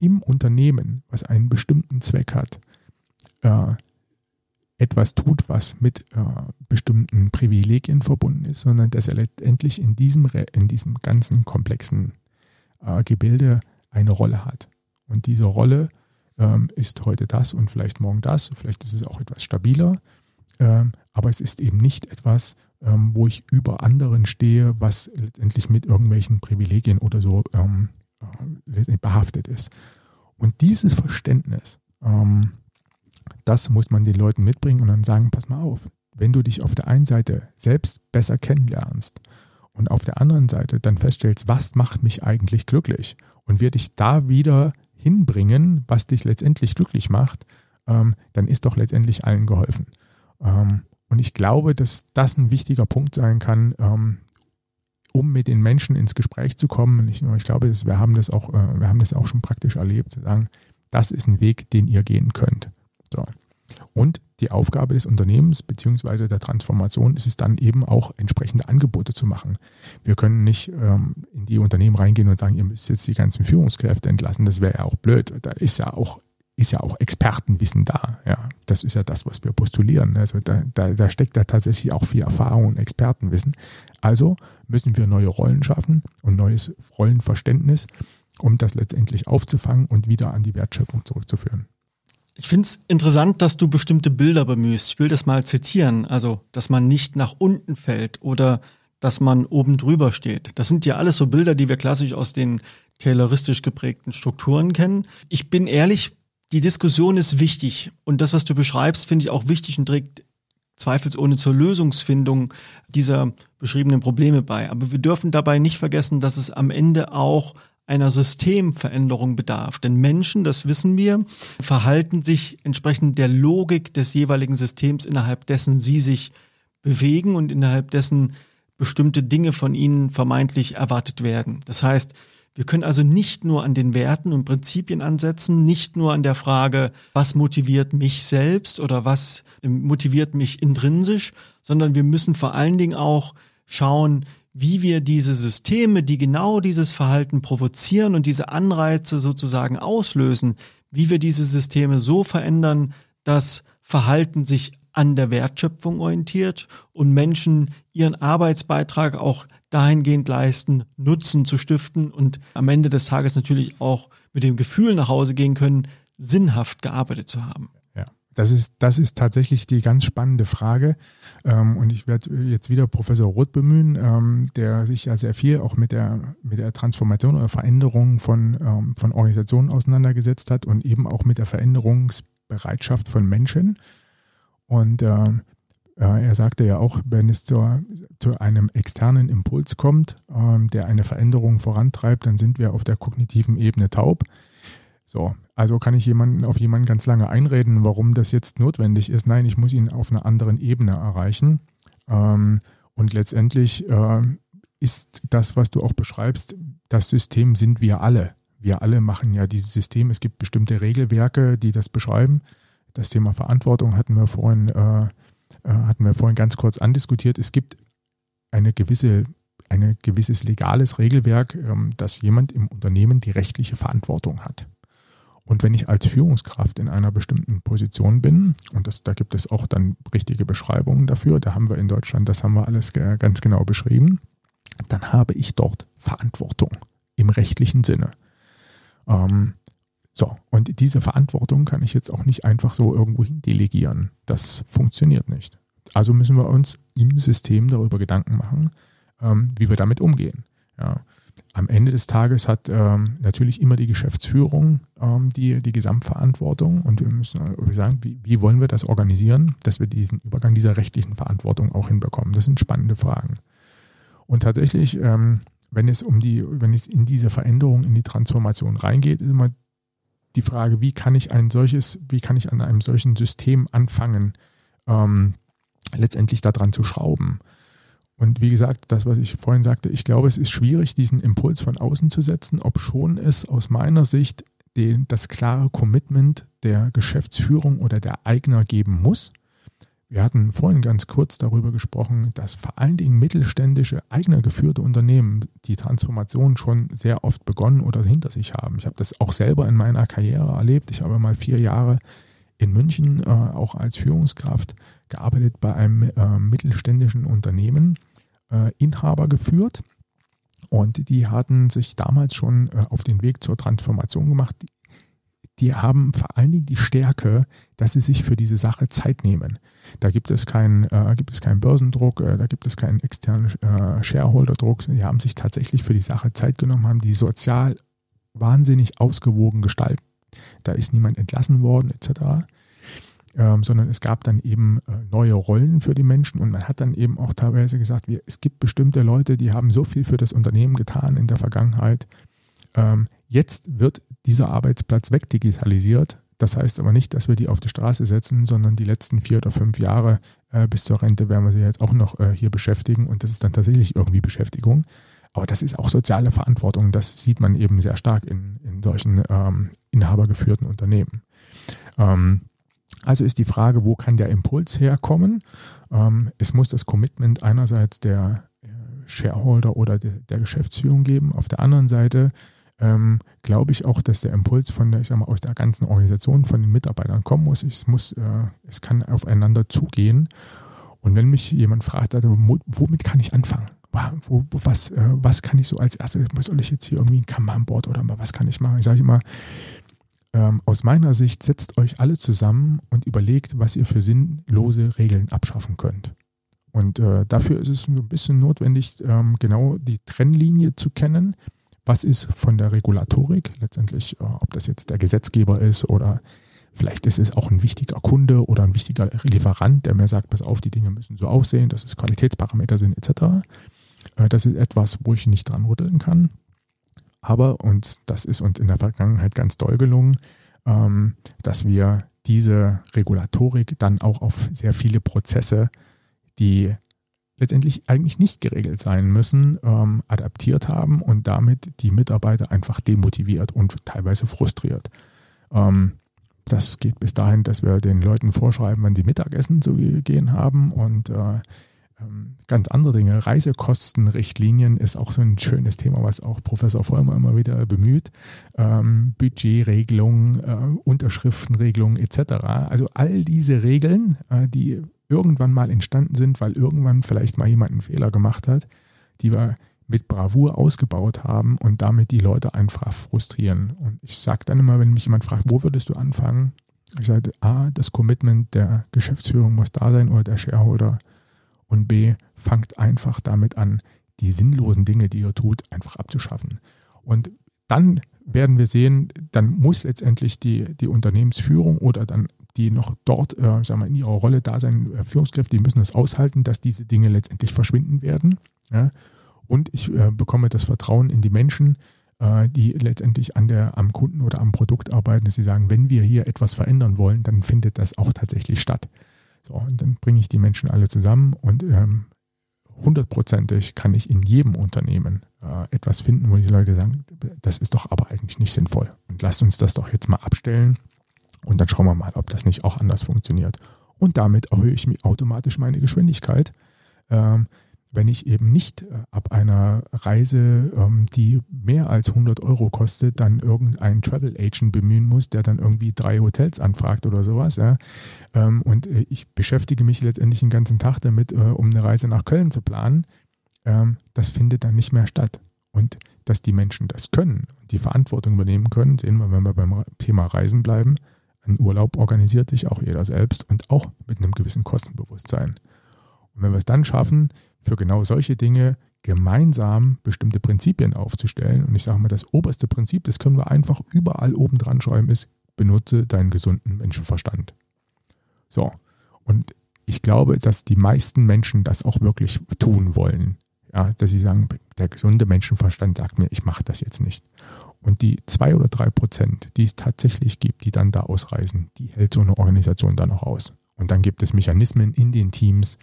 im Unternehmen, was einen bestimmten Zweck hat, äh, etwas tut, was mit äh, bestimmten Privilegien verbunden ist, sondern dass er letztendlich in diesem, in diesem ganzen komplexen äh, Gebilde eine Rolle hat. Und diese Rolle ähm, ist heute das und vielleicht morgen das, vielleicht ist es auch etwas stabiler, ähm, aber es ist eben nicht etwas, ähm, wo ich über anderen stehe, was letztendlich mit irgendwelchen Privilegien oder so ähm, äh, behaftet ist. Und dieses Verständnis, ähm, das muss man den Leuten mitbringen und dann sagen, pass mal auf, wenn du dich auf der einen Seite selbst besser kennenlernst und auf der anderen Seite dann feststellst, was macht mich eigentlich glücklich und wird dich da wieder hinbringen, was dich letztendlich glücklich macht, ähm, dann ist doch letztendlich allen geholfen. Ähm, und ich glaube, dass das ein wichtiger Punkt sein kann, ähm, um mit den Menschen ins Gespräch zu kommen. Ich, ich glaube, wir haben das auch, äh, wir haben das auch schon praktisch erlebt, sagen, das ist ein Weg, den ihr gehen könnt. So. Und die Aufgabe des Unternehmens bzw. der Transformation ist es dann eben auch entsprechende Angebote zu machen. Wir können nicht ähm, in die Unternehmen reingehen und sagen, ihr müsst jetzt die ganzen Führungskräfte entlassen. Das wäre ja auch blöd. Da ist ja auch, ist ja auch Expertenwissen da. Ja, das ist ja das, was wir postulieren. Also da, da, da steckt da tatsächlich auch viel Erfahrung und Expertenwissen. Also müssen wir neue Rollen schaffen und neues Rollenverständnis, um das letztendlich aufzufangen und wieder an die Wertschöpfung zurückzuführen. Ich finde es interessant, dass du bestimmte Bilder bemühst. Ich will das mal zitieren. Also, dass man nicht nach unten fällt oder dass man oben drüber steht. Das sind ja alles so Bilder, die wir klassisch aus den tayloristisch geprägten Strukturen kennen. Ich bin ehrlich, die Diskussion ist wichtig. Und das, was du beschreibst, finde ich auch wichtig und trägt zweifelsohne zur Lösungsfindung dieser beschriebenen Probleme bei. Aber wir dürfen dabei nicht vergessen, dass es am Ende auch einer Systemveränderung bedarf. Denn Menschen, das wissen wir, verhalten sich entsprechend der Logik des jeweiligen Systems, innerhalb dessen sie sich bewegen und innerhalb dessen bestimmte Dinge von ihnen vermeintlich erwartet werden. Das heißt, wir können also nicht nur an den Werten und Prinzipien ansetzen, nicht nur an der Frage, was motiviert mich selbst oder was motiviert mich intrinsisch, sondern wir müssen vor allen Dingen auch schauen, wie wir diese Systeme, die genau dieses Verhalten provozieren und diese Anreize sozusagen auslösen, wie wir diese Systeme so verändern, dass Verhalten sich an der Wertschöpfung orientiert und Menschen ihren Arbeitsbeitrag auch dahingehend leisten, Nutzen zu stiften und am Ende des Tages natürlich auch mit dem Gefühl nach Hause gehen können, sinnhaft gearbeitet zu haben. Ja, das ist, das ist tatsächlich die ganz spannende Frage. Ähm, und ich werde jetzt wieder Professor Roth bemühen, ähm, der sich ja sehr viel auch mit der, mit der Transformation oder Veränderung von, ähm, von Organisationen auseinandergesetzt hat und eben auch mit der Veränderungsbereitschaft von Menschen. Und er sagte ja auch, wenn es zu, zu einem externen Impuls kommt, ähm, der eine Veränderung vorantreibt, dann sind wir auf der kognitiven Ebene taub. So, also kann ich jemanden auf jemanden ganz lange einreden, warum das jetzt notwendig ist. Nein, ich muss ihn auf einer anderen Ebene erreichen. Ähm, und letztendlich äh, ist das, was du auch beschreibst, das System sind wir alle. Wir alle machen ja dieses System. Es gibt bestimmte Regelwerke, die das beschreiben. Das Thema Verantwortung hatten wir vorhin äh, äh, hatten wir vorhin ganz kurz andiskutiert, es gibt eine gewisse, ein gewisses legales Regelwerk, ähm, dass jemand im Unternehmen die rechtliche Verantwortung hat. Und wenn ich als Führungskraft in einer bestimmten Position bin, und das, da gibt es auch dann richtige Beschreibungen dafür, da haben wir in Deutschland, das haben wir alles ganz genau beschrieben, dann habe ich dort Verantwortung im rechtlichen Sinne. Ähm, so, und diese Verantwortung kann ich jetzt auch nicht einfach so irgendwo hin delegieren. Das funktioniert nicht. Also müssen wir uns im System darüber Gedanken machen, ähm, wie wir damit umgehen. Ja. Am Ende des Tages hat ähm, natürlich immer die Geschäftsführung ähm, die, die Gesamtverantwortung und wir müssen äh, sagen, wie, wie wollen wir das organisieren, dass wir diesen Übergang dieser rechtlichen Verantwortung auch hinbekommen. Das sind spannende Fragen. Und tatsächlich, ähm, wenn es um die, wenn es in diese Veränderung, in die Transformation reingeht, ist immer die Frage, wie kann ich ein solches, wie kann ich an einem solchen System anfangen, ähm, letztendlich daran zu schrauben. Und wie gesagt, das, was ich vorhin sagte, ich glaube, es ist schwierig, diesen Impuls von außen zu setzen, ob schon es aus meiner Sicht den, das klare Commitment der Geschäftsführung oder der Eigner geben muss. Wir hatten vorhin ganz kurz darüber gesprochen, dass vor allen Dingen mittelständische, eigener geführte Unternehmen die Transformation schon sehr oft begonnen oder hinter sich haben. Ich habe das auch selber in meiner Karriere erlebt. Ich habe mal vier Jahre in München äh, auch als Führungskraft gearbeitet bei einem äh, mittelständischen Unternehmen, äh, Inhaber geführt. Und die hatten sich damals schon äh, auf den Weg zur Transformation gemacht die haben vor allen Dingen die Stärke, dass sie sich für diese Sache Zeit nehmen. Da gibt es keinen, äh, gibt es keinen Börsendruck, äh, da gibt es keinen externen äh, Shareholder-Druck. Die haben sich tatsächlich für die Sache Zeit genommen, haben die sozial wahnsinnig ausgewogen gestaltet. Da ist niemand entlassen worden, etc. Ähm, sondern es gab dann eben äh, neue Rollen für die Menschen und man hat dann eben auch teilweise gesagt, wir, es gibt bestimmte Leute, die haben so viel für das Unternehmen getan in der Vergangenheit. Ähm, jetzt wird dieser Arbeitsplatz wegdigitalisiert. Das heißt aber nicht, dass wir die auf die Straße setzen, sondern die letzten vier oder fünf Jahre äh, bis zur Rente werden wir sie jetzt auch noch äh, hier beschäftigen und das ist dann tatsächlich irgendwie Beschäftigung. Aber das ist auch soziale Verantwortung. Das sieht man eben sehr stark in, in solchen ähm, inhabergeführten Unternehmen. Ähm, also ist die Frage, wo kann der Impuls herkommen? Ähm, es muss das Commitment einerseits der äh, Shareholder oder de, der Geschäftsführung geben. Auf der anderen Seite ähm, glaube ich auch, dass der Impuls von der, ich sag mal, aus der ganzen Organisation, von den Mitarbeitern kommen muss. Es muss, äh, es kann aufeinander zugehen. Und wenn mich jemand fragt, also, womit kann ich anfangen? Wo, was, äh, was kann ich so als erstes, soll ich jetzt hier irgendwie ein Kanban-Board oder mal, was kann ich machen? Ich sage immer, ähm, aus meiner Sicht setzt euch alle zusammen und überlegt, was ihr für sinnlose Regeln abschaffen könnt. Und äh, dafür ist es ein bisschen notwendig, ähm, genau die Trennlinie zu kennen was ist von der Regulatorik, letztendlich, äh, ob das jetzt der Gesetzgeber ist oder vielleicht ist es auch ein wichtiger Kunde oder ein wichtiger Lieferant, der mir sagt, pass auf, die Dinge müssen so aussehen, dass es Qualitätsparameter sind etc. Äh, das ist etwas, wo ich nicht dran rütteln kann. Aber, und das ist uns in der Vergangenheit ganz doll gelungen, ähm, dass wir diese Regulatorik dann auch auf sehr viele Prozesse die letztendlich eigentlich nicht geregelt sein müssen, ähm, adaptiert haben und damit die Mitarbeiter einfach demotiviert und teilweise frustriert. Ähm, das geht bis dahin, dass wir den Leuten vorschreiben, wann sie Mittagessen zu gehen haben und äh, ähm, ganz andere Dinge. Reisekostenrichtlinien ist auch so ein schönes Thema, was auch Professor Vollmer immer wieder bemüht. Ähm, Budgetregelungen, äh, Unterschriftenregelungen etc. Also all diese Regeln, äh, die irgendwann mal entstanden sind, weil irgendwann vielleicht mal jemand einen Fehler gemacht hat, die wir mit Bravour ausgebaut haben und damit die Leute einfach frustrieren. Und ich sage dann immer, wenn mich jemand fragt, wo würdest du anfangen? Ich sage, A, das Commitment der Geschäftsführung muss da sein oder der Shareholder. Und B, fangt einfach damit an, die sinnlosen Dinge, die ihr tut, einfach abzuschaffen. Und dann werden wir sehen, dann muss letztendlich die, die Unternehmensführung oder dann die noch dort äh, sagen wir, in ihrer Rolle da sein, äh, Führungskräfte, die müssen es aushalten, dass diese Dinge letztendlich verschwinden werden. Ja? Und ich äh, bekomme das Vertrauen in die Menschen, äh, die letztendlich an der, am Kunden oder am Produkt arbeiten, dass sie sagen, wenn wir hier etwas verändern wollen, dann findet das auch tatsächlich statt. So, und dann bringe ich die Menschen alle zusammen und ähm, hundertprozentig kann ich in jedem Unternehmen äh, etwas finden, wo diese Leute sagen, das ist doch aber eigentlich nicht sinnvoll. Und lasst uns das doch jetzt mal abstellen und dann schauen wir mal, ob das nicht auch anders funktioniert. Und damit erhöhe ich automatisch meine Geschwindigkeit. Ähm, wenn ich eben nicht äh, ab einer Reise, ähm, die mehr als 100 Euro kostet, dann irgendeinen Travel Agent bemühen muss, der dann irgendwie drei Hotels anfragt oder sowas. Ja. Ähm, und äh, ich beschäftige mich letztendlich den ganzen Tag damit, äh, um eine Reise nach Köln zu planen. Ähm, das findet dann nicht mehr statt. Und dass die Menschen das können, die Verantwortung übernehmen können, sehen wir, wenn wir beim Thema Reisen bleiben, ein Urlaub organisiert sich auch jeder selbst und auch mit einem gewissen Kostenbewusstsein. Und wenn wir es dann schaffen, für genau solche Dinge gemeinsam bestimmte Prinzipien aufzustellen, und ich sage mal, das oberste Prinzip, das können wir einfach überall oben dran schreiben, ist, benutze deinen gesunden Menschenverstand. So, und ich glaube, dass die meisten Menschen das auch wirklich tun wollen. Ja, dass sie sagen, der gesunde Menschenverstand sagt mir, ich mache das jetzt nicht. Und die zwei oder drei Prozent, die es tatsächlich gibt, die dann da ausreisen, die hält so eine Organisation dann auch aus. Und dann gibt es Mechanismen in den Teams,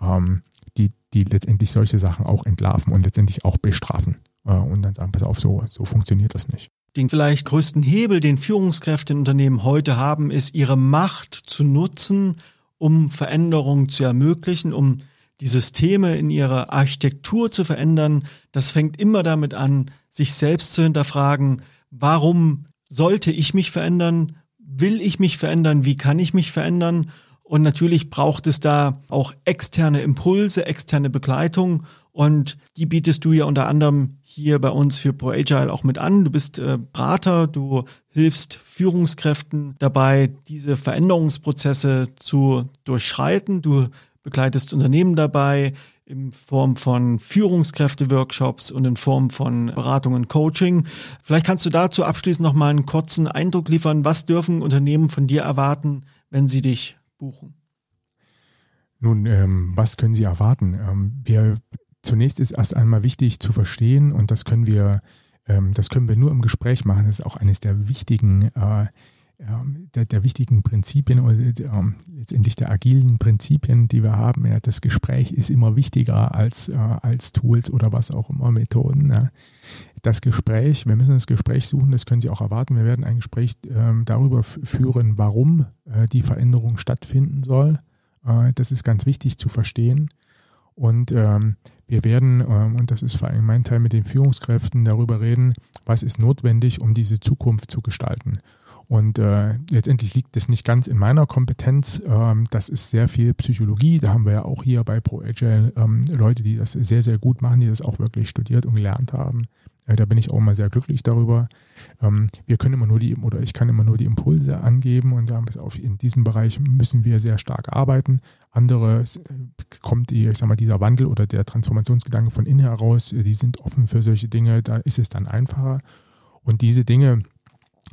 ähm, die, die letztendlich solche Sachen auch entlarven und letztendlich auch bestrafen. Äh, und dann sagen, pass auf, so, so funktioniert das nicht. Den vielleicht größten Hebel, den Führungskräfte in Unternehmen heute haben, ist ihre Macht zu nutzen, um Veränderungen zu ermöglichen, um die Systeme in ihrer Architektur zu verändern. Das fängt immer damit an, sich selbst zu hinterfragen, warum sollte ich mich verändern? Will ich mich verändern? Wie kann ich mich verändern? Und natürlich braucht es da auch externe Impulse, externe Begleitung. Und die bietest du ja unter anderem hier bei uns für ProAgile auch mit an. Du bist äh, Berater, du hilfst Führungskräften dabei, diese Veränderungsprozesse zu durchschreiten. Du begleitest Unternehmen dabei, in Form von Führungskräfte-Workshops und in Form von Beratung und Coaching. Vielleicht kannst du dazu abschließend noch mal einen kurzen Eindruck liefern. Was dürfen Unternehmen von dir erwarten, wenn sie dich buchen? Nun, ähm, was können sie erwarten? Ähm, wir, zunächst ist erst einmal wichtig zu verstehen und das können wir, ähm, das können wir nur im Gespräch machen. Das ist auch eines der wichtigen äh, der, der, wichtigen Prinzipien oder ähm, letztendlich der agilen Prinzipien, die wir haben. Ja, das Gespräch ist immer wichtiger als, äh, als Tools oder was auch immer, Methoden. Ja. Das Gespräch, wir müssen das Gespräch suchen, das können Sie auch erwarten. Wir werden ein Gespräch äh, darüber führen, warum äh, die Veränderung stattfinden soll. Äh, das ist ganz wichtig zu verstehen. Und ähm, wir werden, ähm, und das ist vor allem mein Teil mit den Führungskräften, darüber reden, was ist notwendig, um diese Zukunft zu gestalten. Und äh, letztendlich liegt das nicht ganz in meiner Kompetenz. Ähm, das ist sehr viel Psychologie. Da haben wir ja auch hier bei ProAgile ähm, Leute, die das sehr, sehr gut machen, die das auch wirklich studiert und gelernt haben. Äh, da bin ich auch immer sehr glücklich darüber. Ähm, wir können immer nur die, oder ich kann immer nur die Impulse angeben und sagen, bis auf in diesem Bereich müssen wir sehr stark arbeiten. Andere kommt die, ich sag mal, dieser Wandel oder der Transformationsgedanke von innen heraus, die sind offen für solche Dinge, da ist es dann einfacher. Und diese Dinge,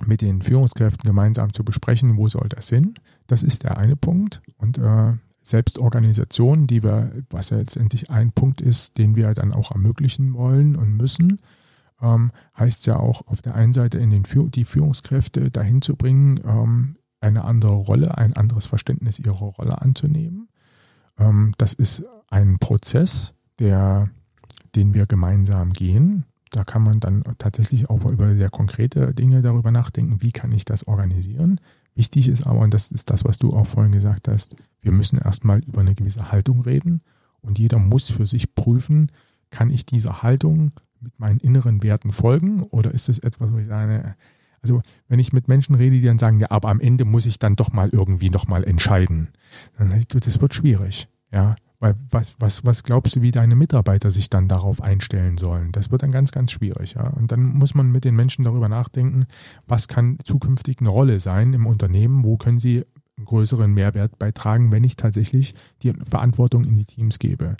mit den Führungskräften gemeinsam zu besprechen, wo soll das hin. Das ist der eine Punkt. Und äh, Selbstorganisation, die wir, was ja letztendlich ein Punkt ist, den wir dann auch ermöglichen wollen und müssen, ähm, heißt ja auch auf der einen Seite in den die Führungskräfte dahin zu bringen, ähm, eine andere Rolle, ein anderes Verständnis ihrer Rolle anzunehmen. Ähm, das ist ein Prozess, der, den wir gemeinsam gehen. Da kann man dann tatsächlich auch über sehr konkrete Dinge darüber nachdenken, wie kann ich das organisieren. Wichtig ist aber, und das ist das, was du auch vorhin gesagt hast, wir müssen erstmal über eine gewisse Haltung reden und jeder muss für sich prüfen, kann ich dieser Haltung mit meinen inneren Werten folgen oder ist es etwas, wo ich sage, also wenn ich mit Menschen rede, die dann sagen, ja, aber am Ende muss ich dann doch mal irgendwie nochmal entscheiden, dann sage ich, das wird schwierig. Ja, weil was, was, was glaubst du, wie deine Mitarbeiter sich dann darauf einstellen sollen? Das wird dann ganz, ganz schwierig. Ja? Und dann muss man mit den Menschen darüber nachdenken, was kann zukünftig eine Rolle sein im Unternehmen, wo können sie einen größeren Mehrwert beitragen, wenn ich tatsächlich die Verantwortung in die Teams gebe.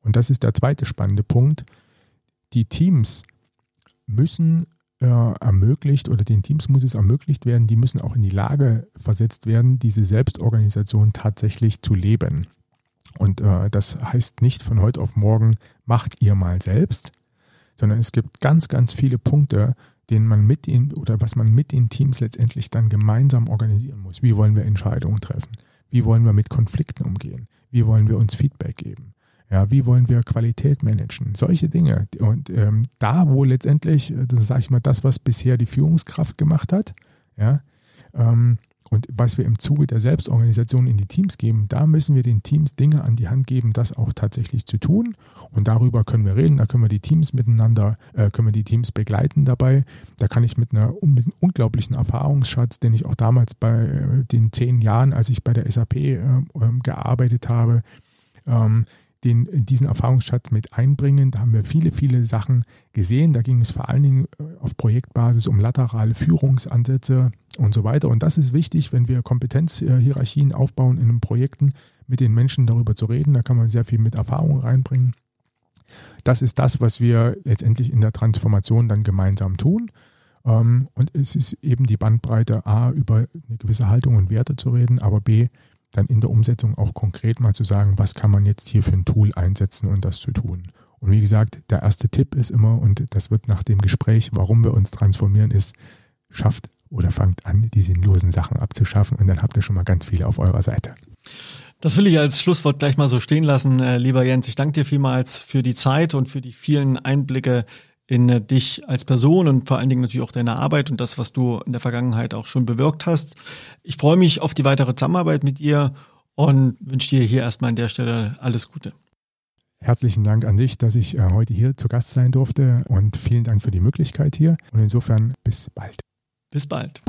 Und das ist der zweite spannende Punkt. Die Teams müssen äh, ermöglicht oder den Teams muss es ermöglicht werden, die müssen auch in die Lage versetzt werden, diese Selbstorganisation tatsächlich zu leben. Und äh, das heißt nicht von heute auf morgen, macht ihr mal selbst, sondern es gibt ganz, ganz viele Punkte, denen man mit den oder was man mit den Teams letztendlich dann gemeinsam organisieren muss. Wie wollen wir Entscheidungen treffen? Wie wollen wir mit Konflikten umgehen? Wie wollen wir uns Feedback geben? Ja, wie wollen wir Qualität managen? Solche Dinge. Und ähm, da, wo letztendlich, äh, das sage ich mal, das, was bisher die Führungskraft gemacht hat, ja, ähm, und was wir im Zuge der Selbstorganisation in die Teams geben, da müssen wir den Teams Dinge an die Hand geben, das auch tatsächlich zu tun. Und darüber können wir reden, da können wir die Teams miteinander, äh, können wir die Teams begleiten dabei. Da kann ich mit, einer, mit einem unglaublichen Erfahrungsschatz, den ich auch damals bei äh, den zehn Jahren, als ich bei der SAP äh, ähm, gearbeitet habe, ähm, den, diesen Erfahrungsschatz mit einbringen. Da haben wir viele, viele Sachen gesehen. Da ging es vor allen Dingen äh, auf Projektbasis um laterale Führungsansätze und so weiter. Und das ist wichtig, wenn wir Kompetenzhierarchien aufbauen in Projekten, mit den Menschen darüber zu reden. Da kann man sehr viel mit Erfahrung reinbringen. Das ist das, was wir letztendlich in der Transformation dann gemeinsam tun. Ähm, und es ist eben die Bandbreite, A, über eine gewisse Haltung und Werte zu reden, aber B, dann in der Umsetzung auch konkret mal zu sagen, was kann man jetzt hier für ein Tool einsetzen und das zu tun. Und wie gesagt, der erste Tipp ist immer, und das wird nach dem Gespräch, warum wir uns transformieren, ist, schafft oder fangt an, die sinnlosen Sachen abzuschaffen und dann habt ihr schon mal ganz viele auf eurer Seite. Das will ich als Schlusswort gleich mal so stehen lassen, äh, lieber Jens. Ich danke dir vielmals für die Zeit und für die vielen Einblicke in dich als Person und vor allen Dingen natürlich auch deine Arbeit und das, was du in der Vergangenheit auch schon bewirkt hast. Ich freue mich auf die weitere Zusammenarbeit mit dir und wünsche dir hier erstmal an der Stelle alles Gute. Herzlichen Dank an dich, dass ich äh, heute hier zu Gast sein durfte und vielen Dank für die Möglichkeit hier und insofern bis bald. Bis bald.